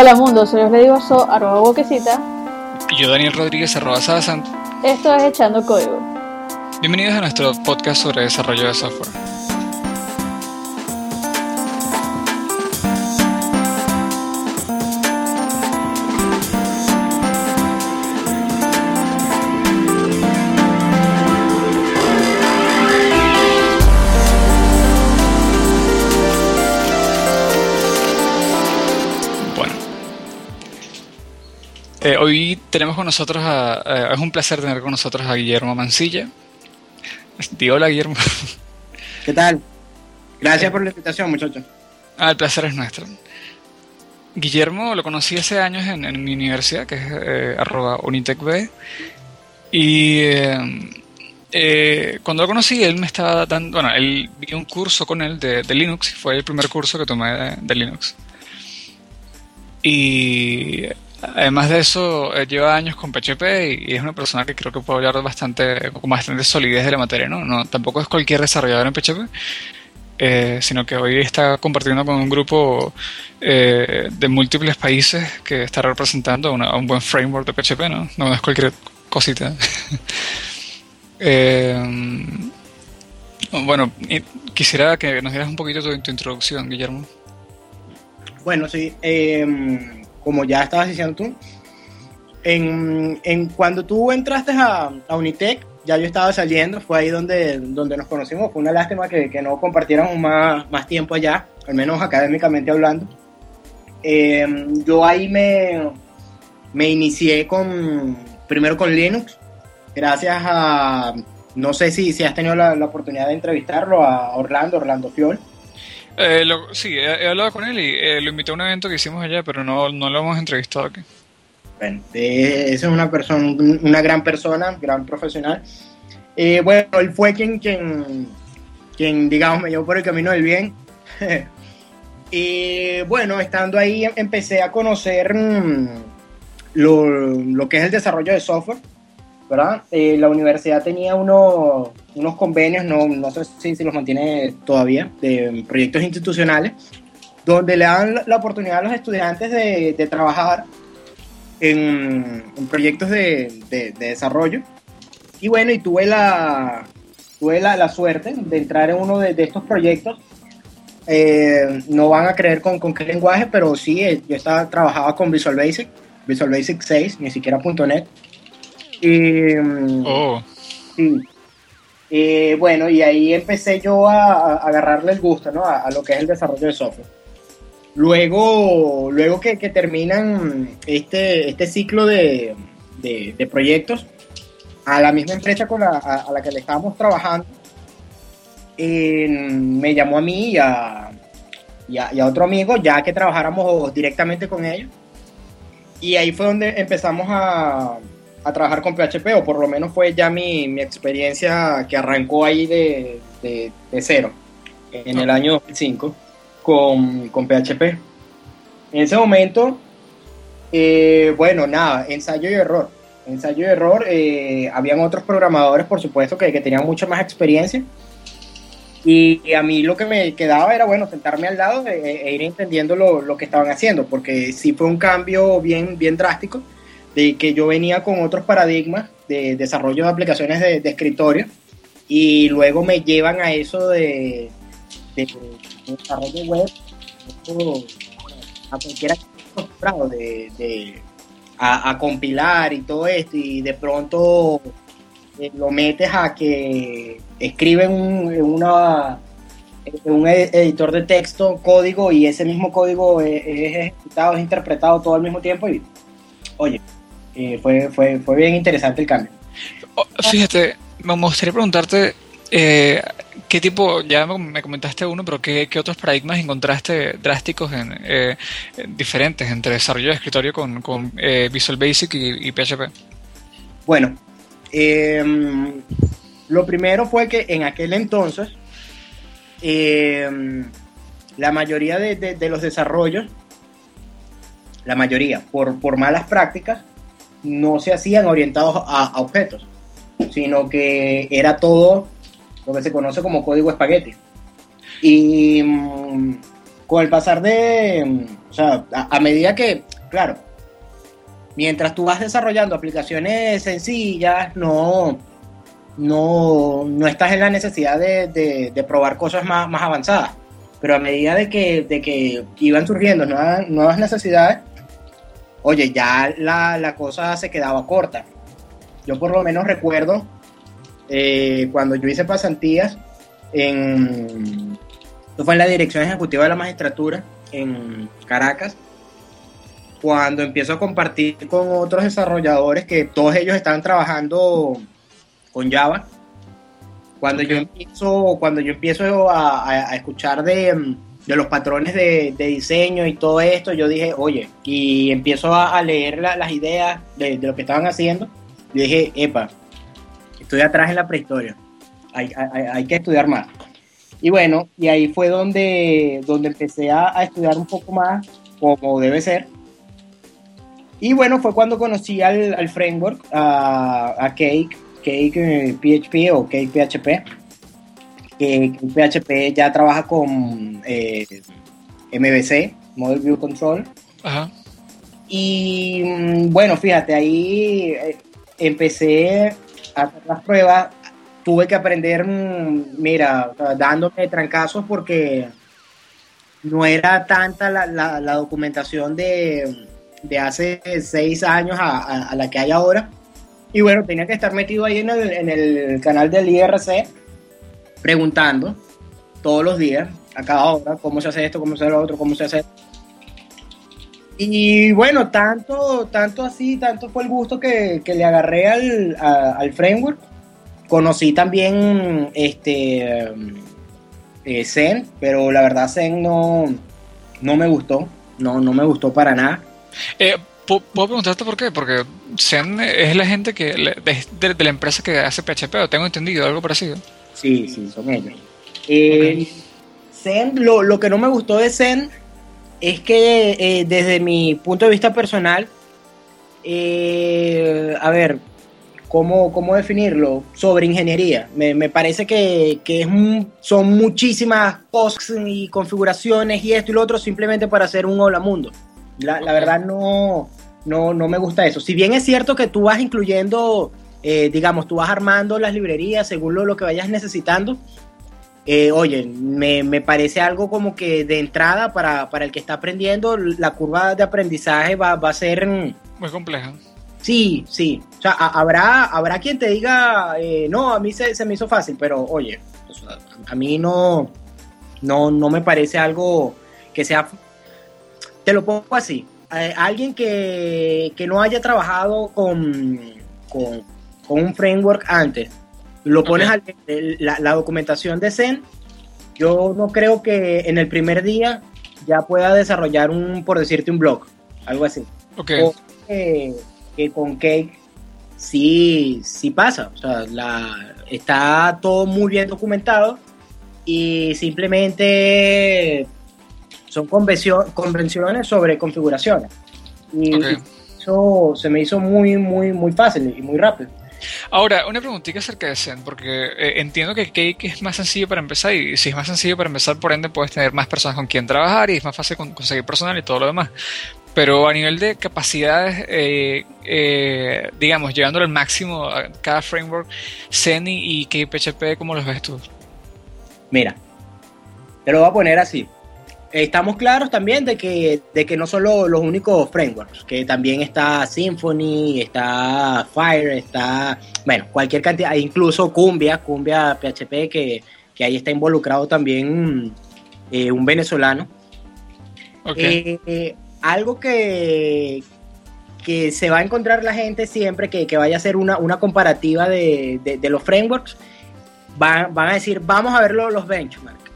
Hola mundo, soy Osle So, arroba boquecita. Y yo Daniel Rodríguez, arroba Sadasant. Esto es Echando Código. Bienvenidos a nuestro podcast sobre desarrollo de software. Eh, hoy tenemos con nosotros a, es un placer tener con nosotros a Guillermo Mancilla. Di hola Guillermo. ¿Qué tal? Gracias por la invitación, muchachos. Ah, el placer es nuestro. Guillermo lo conocí hace años en, mi universidad, que es eh, arroba unitecb. Y eh, cuando lo conocí, él me estaba dando, bueno, él vi un curso con él de, Linux, fue el primer curso que tomé de Linux. Y Además de eso, eh, lleva años con PHP y, es una persona que creo que puede hablar bastante, con bastante solidez de la materia, ¿no? no tampoco es cualquier desarrollador en PHP, eh, sino que hoy está compartiendo con un grupo eh, de múltiples países que está representando un buen framework de PHP, ¿no? No es cualquier cosita. bueno, quisiera que nos dieras un poquito tu, tu introducción, Guillermo. Bueno, sí. Eh, como ya estabas diciendo tú, en, en cuando tú entraste a, a, Unitec, ya yo estaba saliendo, fue ahí donde, donde nos conocimos, fue una lástima que, que no compartiéramos más, más tiempo allá, al menos académicamente hablando. Eh, yo ahí me, me inicié con, primero con Linux, gracias a, no sé si, si has tenido la, la oportunidad de entrevistarlo, a Orlando, Orlando Fiol. Eh, sí, he, hablado con él y eh, lo invité a un evento que hicimos allá, pero no, no lo hemos entrevistado aquí. Bueno, esa es una persona, una gran persona, gran profesional. Eh, bueno, él fue quien, quien, quien, digamos, me llevó por el camino del bien. y bueno, estando ahí empecé a conocer mm, lo, lo, que es el desarrollo de software ¿verdad? Eh, la universidad tenía unos, unos convenios, no, no sé si, si, los mantiene todavía, de proyectos institucionales, donde le dan la oportunidad a los estudiantes de, de trabajar en, en proyectos de, de, desarrollo. Y bueno, y tuve la, tuve la, la suerte de entrar en uno de, estos proyectos. Eh, no van a creer con, con, qué lenguaje, pero sí, eh, yo estaba, trabajaba con Visual Basic, Visual Basic 6, ni siquiera .NET. Y, oh. bueno, y ahí empecé yo a, agarrarle el gusto ¿no? a, lo que es el desarrollo de software. Luego, luego que, terminan este, este ciclo de, de, proyectos, a la misma empresa con la, a, la que le estábamos trabajando, me llamó a mí y a, y a, otro amigo, ya que trabajáramos directamente con ellos. Y ahí fue donde empezamos a, a trabajar con PHP, o por lo menos fue ya mi, mi experiencia que arrancó ahí de, de, cero, en el año 2005, con, con PHP. En ese momento, eh, bueno, nada, ensayo y error. Ensayo y error, eh, habían otros programadores, por supuesto, que, que tenían mucha más experiencia. Y a mí lo que me quedaba era, bueno, sentarme al lado e, e ir entendiendo lo, lo, que estaban haciendo, porque sí fue un cambio bien, bien drástico de que yo venía con otros paradigmas de desarrollo de aplicaciones de, escritorio y luego me llevan a eso de, desarrollo web a cualquiera de, de a, a, compilar y todo esto y de pronto eh, lo metes a que escriben un, un editor de texto, código, y ese mismo código es, es, ejecutado, es interpretado todo al mismo tiempo. Y, oye, fue, fue, fue bien interesante el cambio. Oh, fíjate, me gustaría preguntarte eh, qué tipo, ya me comentaste uno, pero qué, qué otros paradigmas encontraste drásticos en, eh, diferentes entre desarrollo de escritorio con, con eh, Visual Basic y, PHP. Bueno, em, lo primero fue que en aquel entonces em, la mayoría de, de, los desarrollos, la mayoría, por, por malas prácticas, no se hacían orientados a, objetos, sino que era todo lo que se conoce como código espagueti. Y, mm, con el pasar de, o sea, a, a medida que, claro, mientras tú vas desarrollando aplicaciones sencillas, no, no, no estás en la necesidad de, de- de probar cosas más, más avanzadas. Pero a medida de que, de que iban surgiendo nuevas, nuevas necesidades, oye, ya la, la cosa se quedaba corta. Yo por lo menos recuerdo eh, cuando yo hice pasantías en... Esto fue en la Dirección Ejecutiva de la Magistratura en Caracas cuando empiezo a compartir con otros desarrolladores que todos ellos estaban trabajando con Java, cuando yo empiezo, cuando yo empiezo a, a- a escuchar de, de los patrones de, de diseño y todo esto, yo dije, oye, y empiezo a, leer la- las ideas de, de lo que estaban haciendo, yo dije, epa, estoy atrás en la prehistoria, hay, hay- hay que estudiar más. Y bueno, y ahí fue donde, donde empecé a, a estudiar un poco más, como debe ser. Y bueno, fue cuando conocí al, al framework, a, a Cake, Cake eh, PHP o Cake PHP. Que, que PHP ya trabaja con eh, MVC, Model View Control. Ajá. Y mm, bueno, fíjate, ahí eh, empecé a hacer las pruebas. Tuve que aprender, mm, mira, dándome trancazos porque no era tanta la, la- la documentación de, de hace seis años a, a- a la que hay ahora. Y bueno, tenía que estar metido ahí en el, en el canal del IRC preguntando todos los días, a cada hora, cómo se hace esto, cómo se hace lo otro, cómo se hace y bueno, tanto, tanto así, tanto fue el gusto que, que le agarré al, al framework. Conocí también este eh, Zen, pero la verdad Zen no, no me gustó. No, no me gustó para nada. Eh, ¿pu- ¿Puedo preguntarte por qué? Porque Zen es la gente que de, de la empresa que hace PHP, o tengo entendido, algo parecido. Sí, sí, son ellos. Eh, Zen, lo, lo que no me gustó de Zen es que eh, desde mi punto de vista personal, eh, a ver, ¿cómo, cómo definirlo? Sobre ingeniería. Me, me parece que, que es un- son muchísimas posts y configuraciones y esto y lo otro simplemente para hacer un hola mundo. La, la verdad no, no, no me gusta eso. Si bien es cierto que tú vas incluyendo, eh, digamos, tú vas armando las librerías según lo, lo que vayas necesitando, eh, oye, me, me parece algo como que de entrada para, para el que está aprendiendo, la curva de aprendizaje va, va a ser... Muy compleja. Sí, sí. O sea, a- habrá, habrá quien te diga, eh, no, a mí se, se me hizo fácil, pero oye, a mí no, no, no me parece algo que sea... Te lo pongo así. alguien que, que no haya trabajado con, con, con un framework antes, lo pones Ok. al- la, la documentación de Zen, yo no creo que en el primer día ya pueda desarrollar un, por decirte, un blog, algo así Ok. o que, que con Cake sí, sí pasa. O sea, la, está todo muy bien documentado y simplemente son convencio- convenciones sobre configuraciones. Y eso se me hizo muy, muy, muy fácil y muy rápido. Ahora, una preguntita acerca de Zen, porque eh, entiendo que Cake es más sencillo para empezar y si es más sencillo para empezar, por ende puedes tener más personas con quien trabajar y es más fácil con- conseguir personal y todo lo demás. Pero a nivel de capacidades, eh, eh, digamos, llevándolo al máximo a cada framework, Zen y, y KPHP, ¿cómo los ves tú? Mira, te lo voy a poner así. Estamos claros también de que, de que no son lo- los únicos frameworks, que también está Symfony, está Fire, está, bueno, cualquier cantidad, incluso Cumbia, Cumbia PHP, que, que ahí está involucrado también eh, un venezolano. Eh, algo que, que se va a encontrar la gente siempre que, que vaya a hacer una, una comparativa de, de- de los frameworks, van, van a decir, vamos a ver lo- los benchmarks.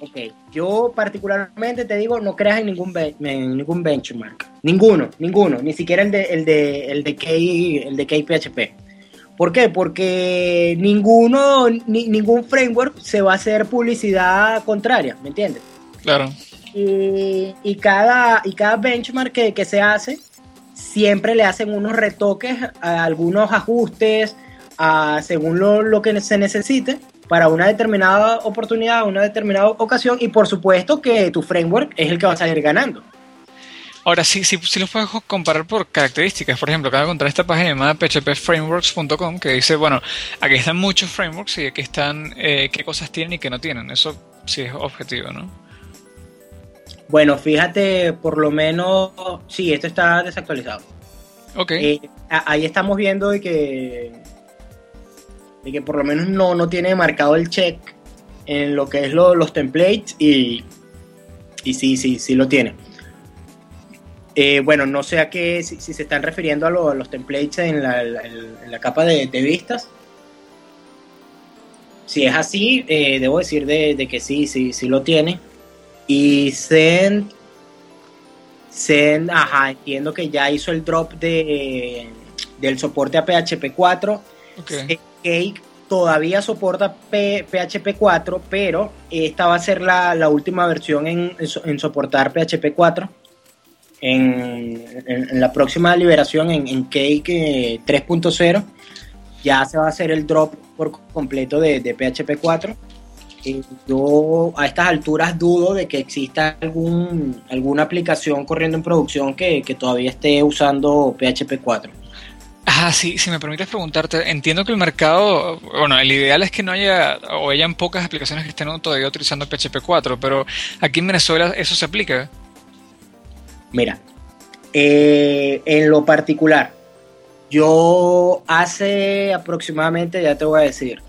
Ok, yo particularmente te digo, no creas en ningún, en ningún benchmark. Ninguno, ninguno, ni siquiera el de, el de, el de, K, el de KPHP. ¿Por qué? Porque ninguno, ni- ningún framework se va a hacer publicidad contraria, ¿me entiendes? claro. y, y cada, y cada benchmark que, que se hace, siempre le hacen unos retoques, a algunos ajustes, a- según lo, lo que se necesite, para una determinada oportunidad, una determinada ocasión y por supuesto que tu framework es el que va a salir ganando. Ahora sí, sí, sí los puedes comparar por características. Por ejemplo, acabo de encontrar esta página llamada phpframeworks.com que dice, bueno, aquí están muchos frameworks y aquí están eh, qué cosas tienen y qué no tienen. Eso sí es objetivo, ¿no? Bueno, fíjate, por lo menos, sí, esto está desactualizado. Ok. Eh, ahí estamos viendo que, de que por lo menos no, no tiene marcado el check en lo que es los templates y, y sí, sí, sí lo tiene. Eh, bueno, no sé a qué, si, se están refiriendo a, los templates en la, capa de, vistas. Si es así, eh, debo decir de, que sí, sí, sí lo tiene. Y Zen, Zen, ajá, entiendo que ya hizo el drop de, del soporte a PHP 4. Cake todavía soporta PHP 4, pero esta va a ser la, última versión en, soportar PHP 4 en, la próxima liberación en, Cake 3.0 ya se va a hacer el drop por completo de, PHP 4. Y yo a estas alturas dudo de que exista alguna aplicación corriendo en producción que, todavía esté usando PHP 4. Ah, sí, si me permites preguntarte, entiendo que el mercado, bueno, el ideal es que no haya o hayan pocas aplicaciones que estén todavía utilizando PHP 4, pero aquí en Venezuela eso se aplica. Mira, eh, en lo particular, yo hace aproximadamente, ya te voy a decir,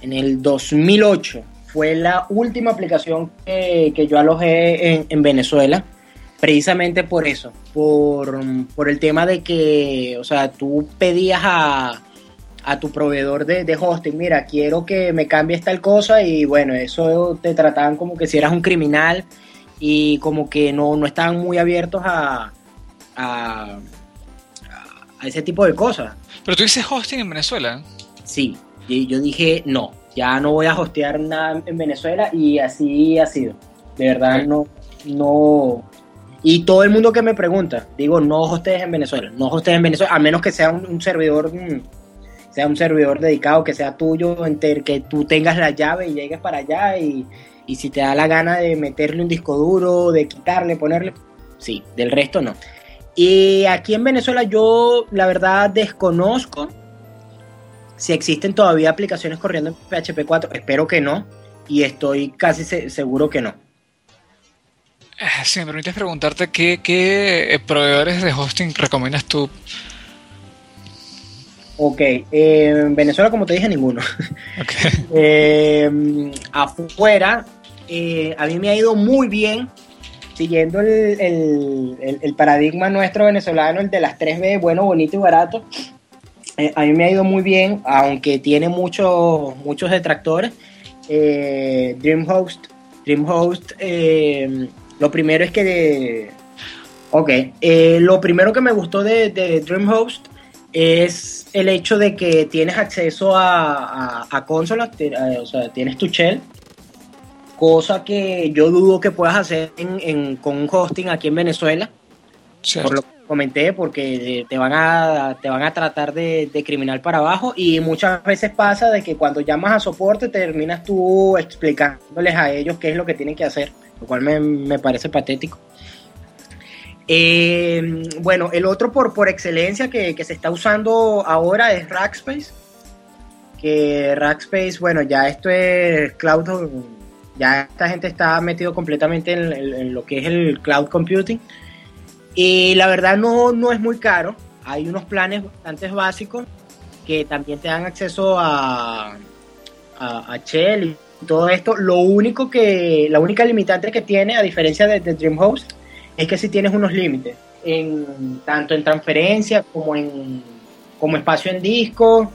en el 2008 fue la última aplicación que, yo alojé en, Venezuela, precisamente por eso, por, el tema de que, o sea, tú pedías a, tu proveedor de, de, hosting, mira, quiero que me cambies tal cosa y bueno, eso te trataban como que si eras un criminal y como que no, no estaban muy abiertos a, a, ese tipo de cosas. Pero tú dices hosting en Venezuela. Sí, y yo dije no, ya no voy a hostear nada en Venezuela y así ha sido. De verdad no, no. Y todo el mundo que me pregunta, digo, no hostees en Venezuela, no hostees en Venezuela, a menos que sea un, servidor, mm, sea un servidor dedicado, que sea tuyo, que tú tengas la llave y llegues para allá y, y si te da la gana de meterle un disco duro, de quitarle, ponerle, sí, del resto no. Y aquí en Venezuela yo la verdad desconozco si existen todavía aplicaciones corriendo en PHP 4. Espero que no. Y estoy casi seguro que no. Eh, si me permites preguntarte, ¿qué, qué eh, proveedores de hosting recomiendas tú? Ok, en Venezuela, como te dije, ninguno. eh, afuera, eh, a mí me ha ido muy bien siguiendo el, paradigma nuestro venezolano, el de las 3B, bueno, bonito y barato. Eh, a mí me ha ido muy bien, aunque tiene muchos muchos detractores. Eh, DreamHost, DreamHost, lo primero es que de, ok, lo primero que me gustó de, de, DreamHost es el hecho de que tienes acceso a, a, consolas, o sea, tienes tu shell cosa que yo dudo que puedas hacer con un hosting aquí en Venezuela. Por lo que comenté, porque te van a, te van a tratar de, criminal para abajo y muchas veces pasa de que cuando llamas a soporte terminas tú explicándoles a ellos qué es lo que tienen que hacer, lo cual me, parece patético. Eh, bueno, el otro por, por excelencia que, que, se está usando ahora es Rackspace. Que Rackspace, bueno, ya esto es cloud ya esta gente está metido completamente en, lo que es el cloud computing. Y la verdad no, no es muy caro. Hay unos planes bastante básicos que también te dan acceso a, a, Shell y todo esto. Lo único que, la única limitante que tiene, a diferencia de, DreamHost, es que si tienes unos límites, en, tanto en transferencia como en como espacio en disco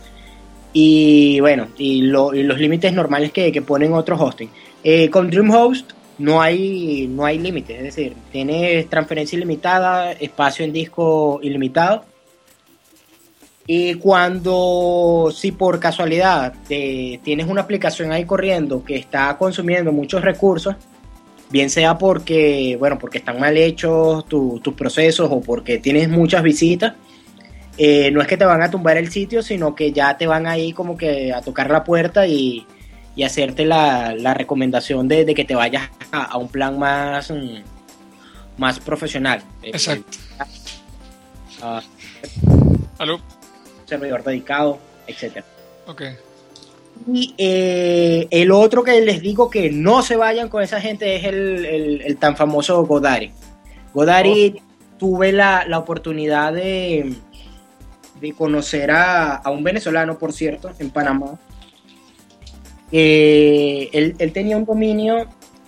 y bueno, y, los límites normales que, que ponen otros hosting. Eh, con DreamHost no hay, no hay límite, es decir, tienes transferencia ilimitada, espacio en disco ilimitado. Y cuando, si por casualidad tienes una aplicación ahí corriendo que está consumiendo muchos recursos, bien sea porque, bueno, porque están mal hechos tus procesos o porque tienes muchas visitas, eh, no es que te van a tumbar el sitio, sino que ya te van ahí como que a tocar la puerta y, y hacerte la, la recomendación de, de, que te vayas a, a un plan más, mm, más profesional. Exacto. Uh, ¿Aló? Servidor dedicado, etcétera. Ok. Y eh, el otro que les digo que no se vayan con esa gente es el, el, el tan famoso Godari. Godari oh. tuve la, la oportunidad de, de conocer a, a, un venezolano, por cierto, en Panamá. Eh, él, él, tenía un dominio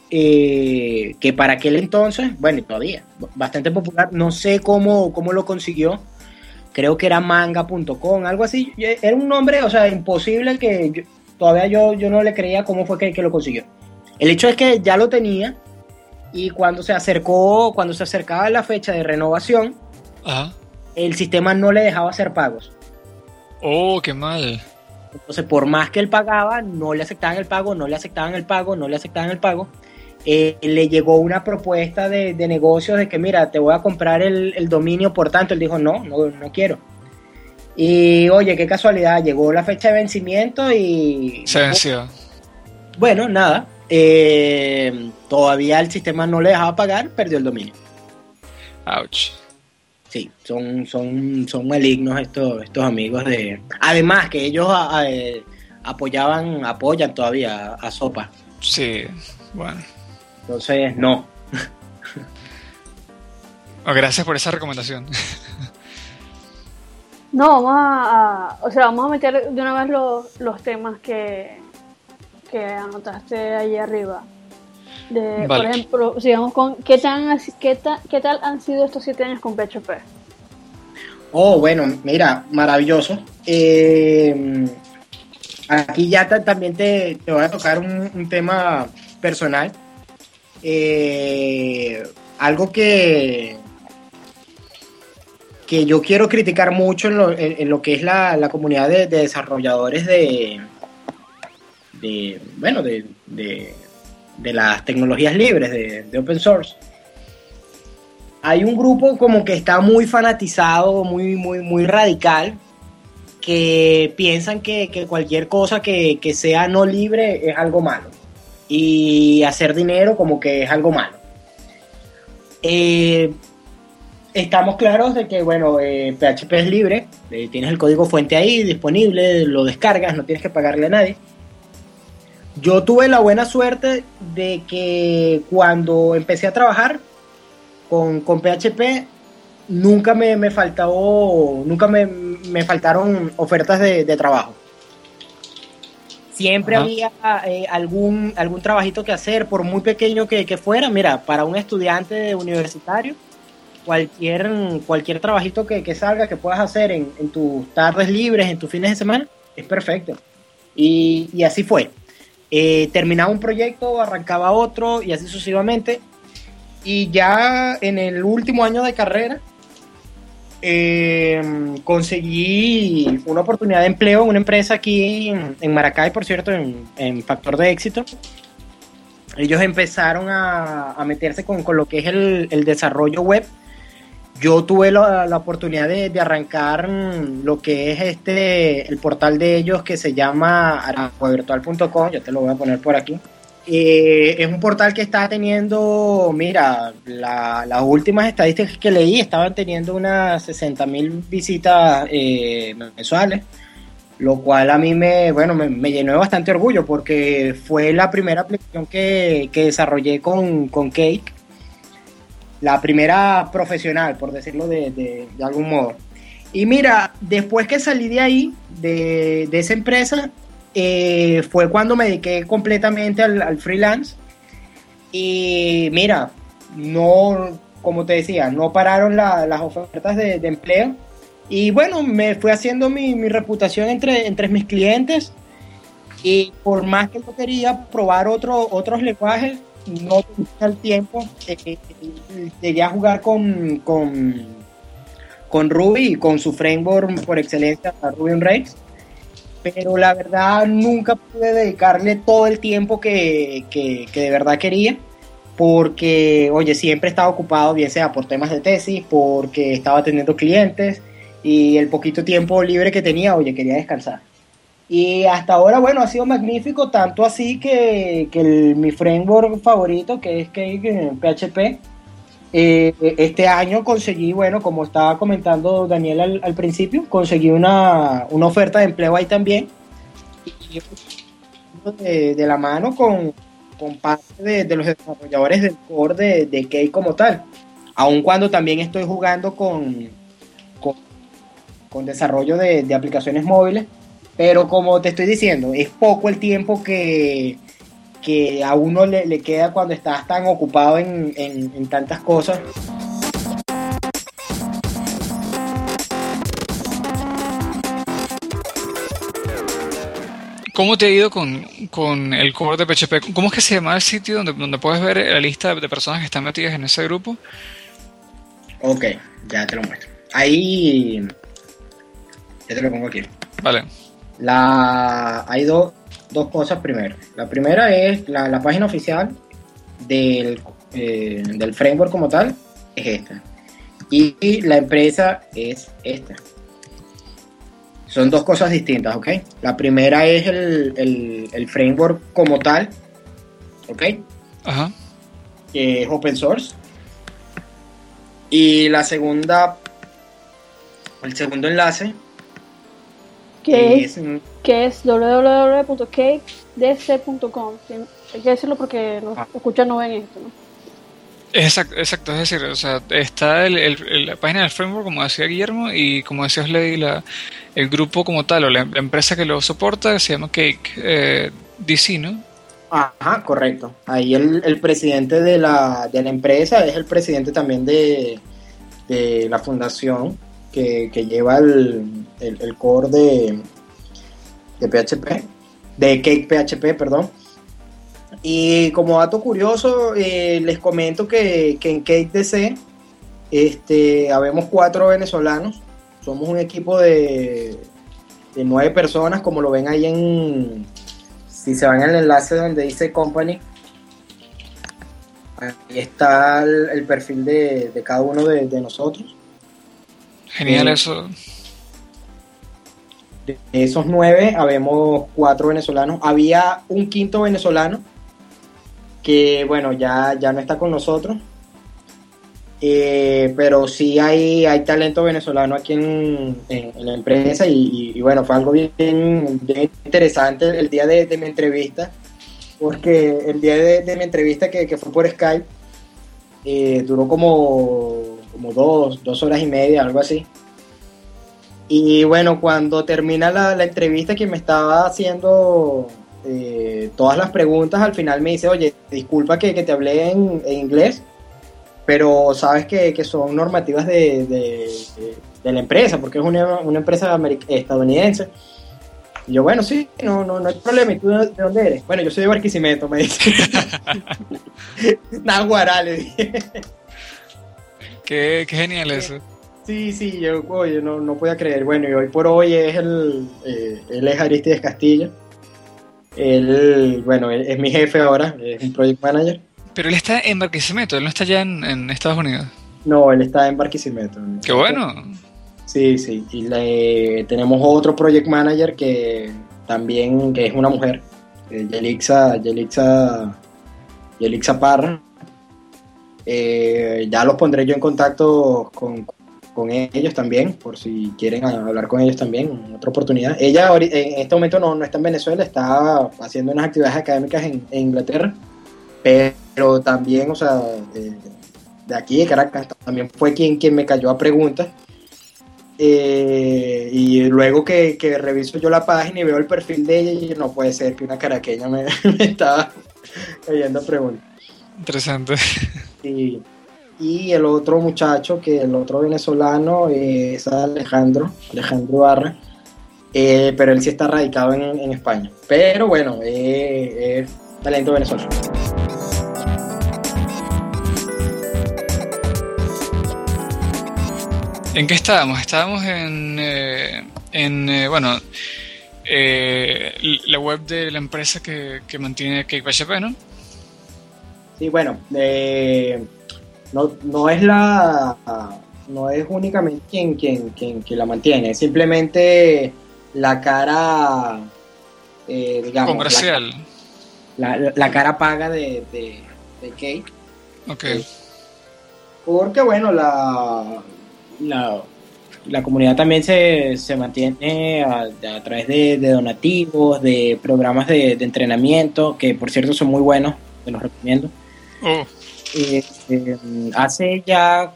eh, que para aquel entonces, bueno, y todavía, bastante popular. No sé cómo, cómo lo consiguió. Creo que era manga.com, algo así. Era un nombre, o sea, imposible que yo, todavía yo, yo no le creía cómo fue que, que lo consiguió. El hecho es que ya lo tenía y cuando se acercó, cuando se acercaba la fecha de renovación, Ajá. el sistema no le dejaba hacer pagos. Oh, qué mal. Entonces, por más que él pagaba, no le aceptaban el pago, no le aceptaban el pago, no le aceptaban el pago. Eh, le llegó una propuesta de, de, negocios de que, mira, te voy a comprar el, el, dominio, por tanto, él dijo, no, no, no quiero. Y oye, qué casualidad, llegó la fecha de vencimiento y... Se venció. Bueno, nada, eh, todavía el sistema no le dejaba pagar, perdió el dominio. Ouch. Sí, son, son, son malignos estos, estos amigos de... Además que ellos a, a, eh, apoyaban, apoyan todavía a, a Sopa. Sí, bueno. Entonces, no. oh, gracias por esa recomendación. No, vamos a, a, o sea, vamos a meter de una vez los, los temas que, que anotaste ahí arriba. De, vale. Por ejemplo, sigamos con ¿qué, tan, qué, ta, ¿qué tal han sido estos siete años con PHP? Oh, bueno, mira, maravilloso. Eh, aquí ya también te, te, voy a tocar un, un tema personal. Eh, algo que, que yo quiero criticar mucho en lo, en, lo que es la, la comunidad de, de, desarrolladores de, de bueno, de, de, las tecnologías libres, de, open source. Hay un grupo como que está muy fanatizado, muy, muy, muy radical, que piensan que, que cualquier cosa que, que sea no libre es algo malo y hacer dinero como que es algo malo. Eh, estamos claros de que, bueno, eh, PHP es libre, eh, tienes el código fuente ahí disponible, lo descargas, no tienes que pagarle a nadie. Yo tuve la buena suerte de que cuando empecé a trabajar con, con PHP, nunca me, me faltó, nunca me, me faltaron ofertas de trabajo siempre Ajá. había eh, algún, algún trabajito que hacer, por muy pequeño que, que, fuera. Mira, para un estudiante universitario, cualquier, cualquier trabajito que, que salga, que puedas hacer en, en, tus tardes libres, en tus fines de semana, es perfecto. Y, y así fue. Eh, terminaba un proyecto, arrancaba otro y así sucesivamente. Y ya en el último año de carrera, eh, conseguí una oportunidad de empleo en una empresa aquí en, Maracay, por cierto, en, Factor de Éxito. Ellos empezaron a, meterse con, lo que es el, desarrollo web. Yo tuve la, oportunidad de, de, arrancar lo que es este el portal de ellos que se llama aracuavirtual.com. Yo te lo voy a poner por aquí. Eh, es un portal que está teniendo, mira, la, las últimas estadísticas que leí estaban teniendo unas 60 mil visitas eh, mensuales, lo cual a mí me, bueno, me, llenó de bastante orgullo porque fue la primera aplicación que, que desarrollé con, con, Cake, la primera profesional, por decirlo de, de, de algún modo. Y mira, después que salí de ahí, de, de esa empresa, eh, fue cuando me dediqué completamente al, al, freelance. Y mira, no, como te decía, no pararon la, las ofertas de, de, empleo. Y bueno, me fui haciendo mi, mi, reputación entre, entre mis clientes. Y por más que yo quería probar otro, otros lenguajes, no tenía el tiempo. Eh, llegué a jugar con, con, con Ruby y con su framework por excelencia, Ruby on Rails pero la verdad nunca pude dedicarle todo el tiempo que, que, que, de verdad quería, porque, oye, siempre estaba ocupado, bien sea por temas de tesis, porque estaba teniendo clientes, y el poquito tiempo libre que tenía, oye, quería descansar. Y hasta ahora, bueno, ha sido magnífico, tanto así que, mi framework favorito, que es que PHP, eh, este año conseguí, bueno, como estaba comentando Daniel al, principio, conseguí una, oferta de empleo ahí también. De, de la mano con, parte de, los desarrolladores del core de, de Key como tal. Aun cuando también estoy jugando con, con, desarrollo de, aplicaciones móviles. Pero como te estoy diciendo, es poco el tiempo que, que a uno le, queda cuando estás tan ocupado en, en, tantas cosas. ¿Cómo te ha ido con, con, el core de PHP? ¿Cómo es que se llama el sitio donde, donde puedes ver la lista de personas que están metidas en ese grupo? Ok, ya te lo muestro. Ahí. Ya te lo pongo aquí. Vale. La, hay dos, cosas primero. La primera es la, página oficial del, eh, del framework como tal, es esta. Y la empresa es esta. Son dos cosas distintas, ¿ok? La primera es el, el framework como tal, ¿ok? Ajá. Que es open source. Y la segunda, el segundo enlace, que es, que es www.capedc.com. Hay que decirlo porque los ah. escuchan no ven esto, ¿no? Exacto, exacto, es decir, o sea, está el, la página del framework, como decía Guillermo, y como decía Lady, la, el grupo como tal, o la, empresa que lo soporta, se llama Cake eh, DC, ¿no? Ajá, correcto. Ahí el, presidente de la, de la, empresa es el presidente también de, la fundación que, lleva el, el, core de, de PHP, de Cake PHP, perdón. Y como dato curioso, eh, les comento que, en Cake DC este, habemos cuatro venezolanos. Somos un equipo de, de nueve personas, como lo ven ahí en, si se van al enlace donde dice company, ahí está el, perfil de, cada uno de, nosotros. Genial eh, eso. De esos nueve, habemos cuatro venezolanos. Había un quinto venezolano que, bueno, ya, ya no está con nosotros. Eh, pero sí hay, hay talento venezolano aquí en, la empresa y, bueno, fue algo bien, interesante el día de, mi entrevista, porque el día de, mi entrevista que, fue por Skype eh, duró como, como dos, dos horas y media, algo así. Y bueno, cuando termina la, entrevista que me estaba haciendo eh, todas las preguntas, al final me dice, oye, disculpa que, te hablé en inglés pero sabes que, que son normativas de, de, la empresa, porque es una, una empresa estadounidense. Y yo, bueno, sí, no, no, no hay problema. ¿Y tú de dónde eres? Bueno, yo soy de Barquisimeto, me dice. Naguará, le dije. Qué, qué, genial eso. Sí, sí, yo, oye, no, no podía creer. Bueno, y hoy por hoy es el, eh, él es Aristides Castillo. Él, bueno, es mi jefe ahora, es un project manager. Pero él está en Barquisimeto, él no está ya en, Estados Unidos. No, él está en Barquisimeto. Qué bueno. Sí, sí. Y le, tenemos otro project manager que también que es una mujer, eh, Yelixa, Yelixa, Yelixa Parra. Eh, ya los pondré yo en contacto con, ellos también, por si quieren hablar con ellos también, en otra oportunidad. Ella en este momento no, no está en Venezuela, está haciendo unas actividades académicas en, en Inglaterra, pero también, o sea, de, aquí de Caracas, también fue quien, quien me cayó a preguntas. Eh, y luego que, reviso yo la página y veo el perfil de ella, y no puede ser que una caraqueña me, estaba cayendo preguntas. Interesante. Y, y el otro muchacho, que el otro venezolano es Alejandro, Alejandro Barra, eh, pero él sí está radicado en, España. Pero bueno, eh, es talento venezolano. ¿En qué estábamos? Estábamos en, eh, en eh, bueno, eh, la web de la empresa que, que mantiene CakePHP, ¿no? Sí, bueno, no, no, es la, no es únicamente quien, quien, quien, quien la mantiene, es simplemente la cara, eh, digamos, comercial. La, la, la, cara paga de, de, de Kate. Ok. Eh, porque bueno, la, la, la comunidad también se, se mantiene a, a través de, de, donativos, de programas de, de, entrenamiento, que por cierto son muy buenos, te los recomiendo. Oh. Eh, eh, hace ya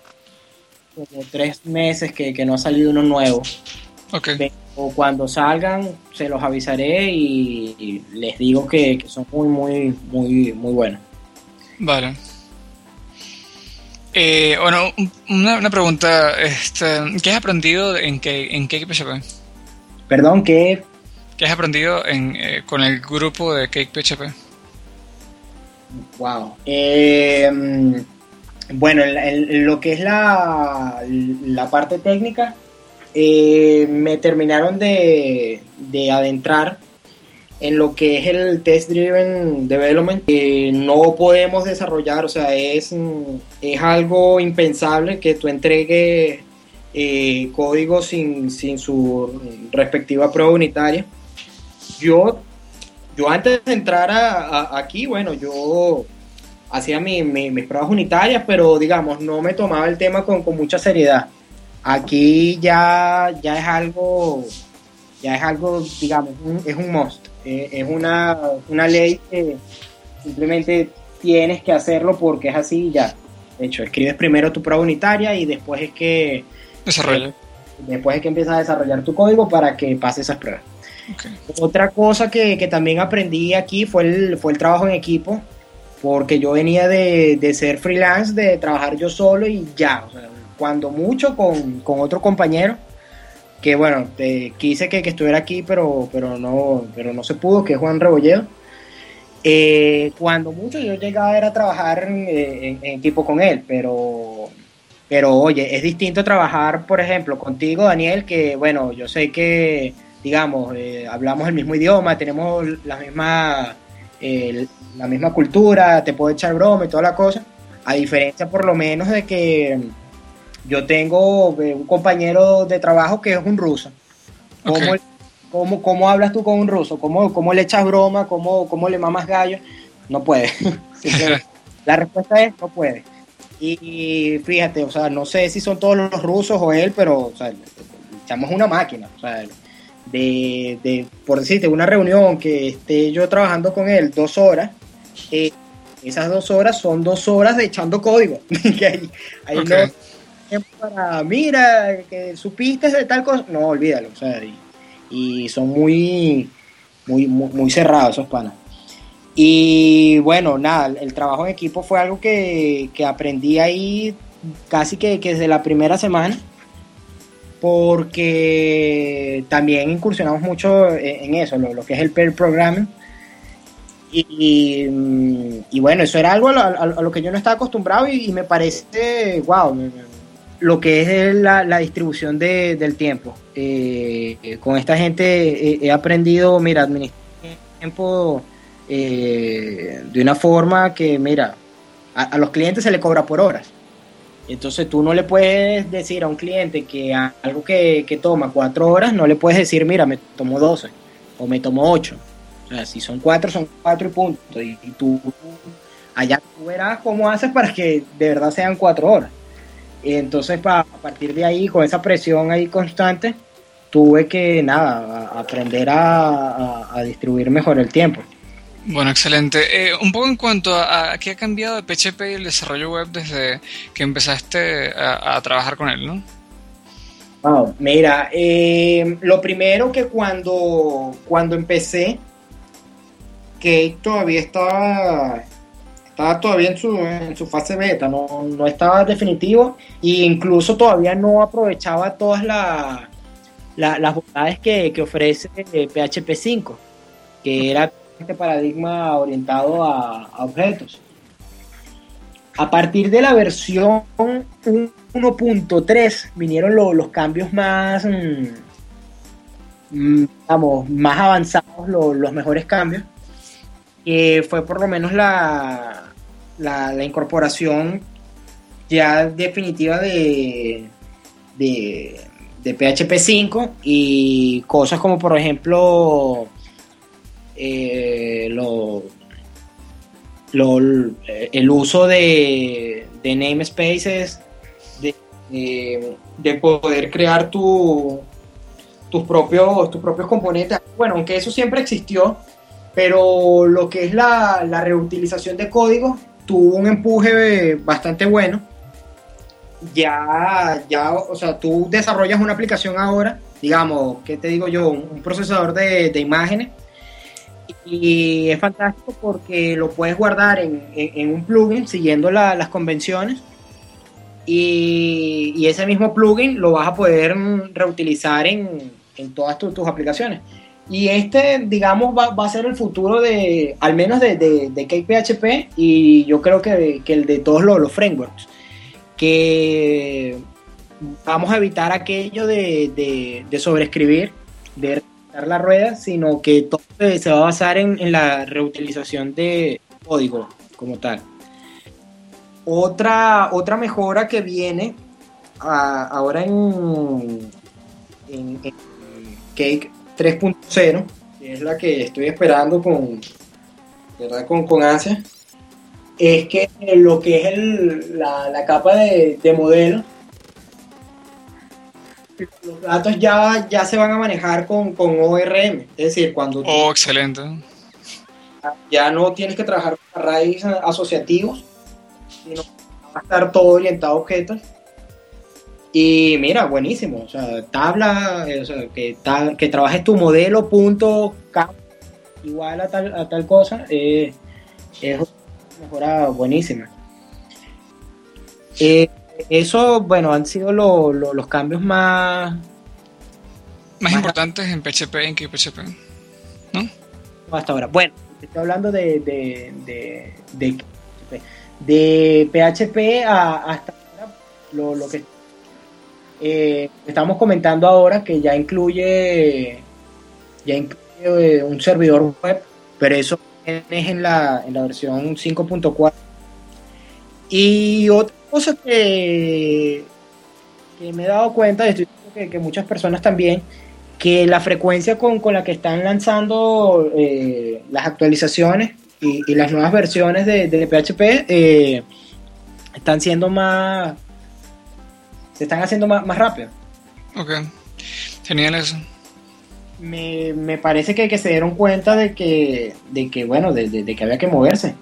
como tres meses que, que, no ha salido uno nuevo. Okay. O cuando salgan, se los avisaré y, y les digo que, que, son muy, muy, muy, muy buenos. Vale. Eh, bueno, una, una pregunta. Este, ¿Qué has aprendido en, que, en Cake PHP? Perdón, ¿qué? ¿Qué has aprendido en, eh, con el grupo de Cake PHP? Wow. Eh, bueno, en, en, lo que es la, la parte técnica, eh, me terminaron de, de, adentrar en lo que es el Test Driven Development. Eh, no podemos desarrollar, o sea, es, es algo impensable que tú entregues eh, código sin, sin su respectiva prueba unitaria. Yo yo antes de entrar a, a, aquí, bueno, yo hacía mi, mi, mis pruebas unitarias, pero digamos, no me tomaba el tema con, con, mucha seriedad. Aquí ya, ya es algo, ya es algo, digamos, un, es un must. Eh, es una, una ley que simplemente tienes que hacerlo porque es así y ya. De hecho, escribes primero tu prueba unitaria y después es que... Desarrolla. Eh, después es que empiezas a desarrollar tu código para que pase esas pruebas. Otra cosa que, que, también aprendí aquí fue el, fue el trabajo en equipo, porque yo venía de, de ser freelance, de trabajar yo solo y ya, cuando mucho con, con, otro compañero, que bueno, quise que, que, estuviera aquí, pero, pero, no, pero no se pudo, que es Juan Rebolledo. Eh, cuando mucho yo llegaba era a trabajar en, en, en equipo con él, pero pero oye, es distinto trabajar, por ejemplo, contigo, Daniel, que bueno, yo sé que digamos, eh, hablamos el mismo idioma, tenemos la misma, eh, la misma cultura, te puedo echar broma y toda la cosa, a diferencia por lo menos de que yo tengo eh, un compañero de trabajo que es un ruso. ¿Cómo, Okay. cómo, cómo hablas tú con un ruso? ¿Cómo, cómo le echas broma? ¿Cómo, cómo le mamas gallo? No puede. la respuesta es no puede. Y fíjate, o sea, no sé si son todos los rusos o él, pero o sea, echamos una máquina. O sea, de, de, por decirte, una reunión que esté yo trabajando con él dos horas, eh, esas dos horas son dos horas de echando código. que okay. no tiempo para, mira, que supiste de tal cosa. No, olvídalo. O sea, y, y son muy, muy, muy, muy, cerrados esos panas. Y bueno, nada, el trabajo en equipo fue algo que, que aprendí ahí casi que, que desde la primera semana porque también incursionamos mucho en eso, lo, que es el pair programming. Y, y, bueno, eso era algo a, lo que yo no estaba acostumbrado y, me parece, wow, lo que es la, distribución de, del tiempo. Eh, con esta gente he, he, aprendido, mira, administrar el tiempo eh, de una forma que, mira, a, a los clientes se le cobra por horas. Entonces tú no le puedes decir a un cliente que algo que, que, toma cuatro horas, no le puedes decir, mira, me tomo 12 o me tomo 8. O sea, si son cuatro, son cuatro y punto. Y, y tú allá tú verás cómo haces para que de verdad sean cuatro horas. Y entonces pa, a partir de ahí, con esa presión ahí constante, tuve que, nada, aprender a distribuir mejor el tiempo. Bueno, excelente. Eh, un poco en cuanto a, a, qué ha cambiado de PHP y el desarrollo web desde que empezaste a, a trabajar con él, ¿no? Wow, mira, eh, lo primero que cuando, cuando empecé, que todavía estaba, estaba todavía en su, en su fase beta, no, no estaba definitivo e incluso todavía no aprovechaba todas la, la, las bondades que, que ofrece PHP 5, que era este paradigma orientado a, objetos. A partir de la versión 1.3 vinieron lo, los cambios más, mmm, digamos, más avanzados, lo, los mejores cambios, fue por lo menos la, incorporación ya definitiva de, de, de PHP 5 y cosas como por ejemplo eh, lo, lo, el uso de, de namespaces, de, eh, de poder crear tu, tus, propios, tus propios componentes. Bueno, aunque eso siempre existió, pero lo que es la, reutilización de código tuvo un empuje bastante bueno. Ya, ya, o sea, tú desarrollas una aplicación ahora, digamos, ¿qué te digo yo? Un, procesador de, imágenes. Y es fantástico porque lo puedes guardar en, en, un plugin siguiendo la, las convenciones. Y, y, ese mismo plugin lo vas a poder reutilizar en, en todas tus aplicaciones. Y este, digamos, va, va, a ser el futuro de, al menos de, de, de KPHP y yo creo que, que el de todos los, los, frameworks. Que vamos a evitar aquello de, de sobreescribir, de la rueda, sino que todo se va a basar en, la reutilización de código como tal. Otra, otra mejora que viene ahora en, en, en Cake 3.0, que es la que estoy esperando con, ¿verdad? con, con ansia, es que lo que es la, la, capa de, modelo, los datos ya, ya se van a manejar con, con ORM, es decir, cuando... Oh, excelente. Ya no tienes que trabajar con arrays asociativos, sino va a estar todo orientado a objetos y mira, buenísimo. O sea, tabla, eh, o sea, que, ta, que trabajes tu modelo, punto, igual a tal, a tal cosa, eh, es una mejora buenísima. Eh, eso, bueno, han sido lo, lo, los cambios más... Más, más importantes en PHP en que PHP, ¿no? Hasta ahora. Bueno, estoy hablando de, de, de, de, de PHP a, hasta ahora, lo, lo que eh, estamos comentando ahora que ya incluye, ya incluye eh, un servidor web, pero eso es en la, en la versión 5.4. Y otra cosa que, que, me he dado cuenta, y estoy que, que muchas personas también, que la frecuencia con, con la que están lanzando eh, las actualizaciones y, y, las nuevas versiones de, de PHP eh, están siendo más se están haciendo más, más rápido. Ok, genial eso. Me, me, parece que, que, se dieron cuenta de que, de que bueno, de, de, de que había que moverse.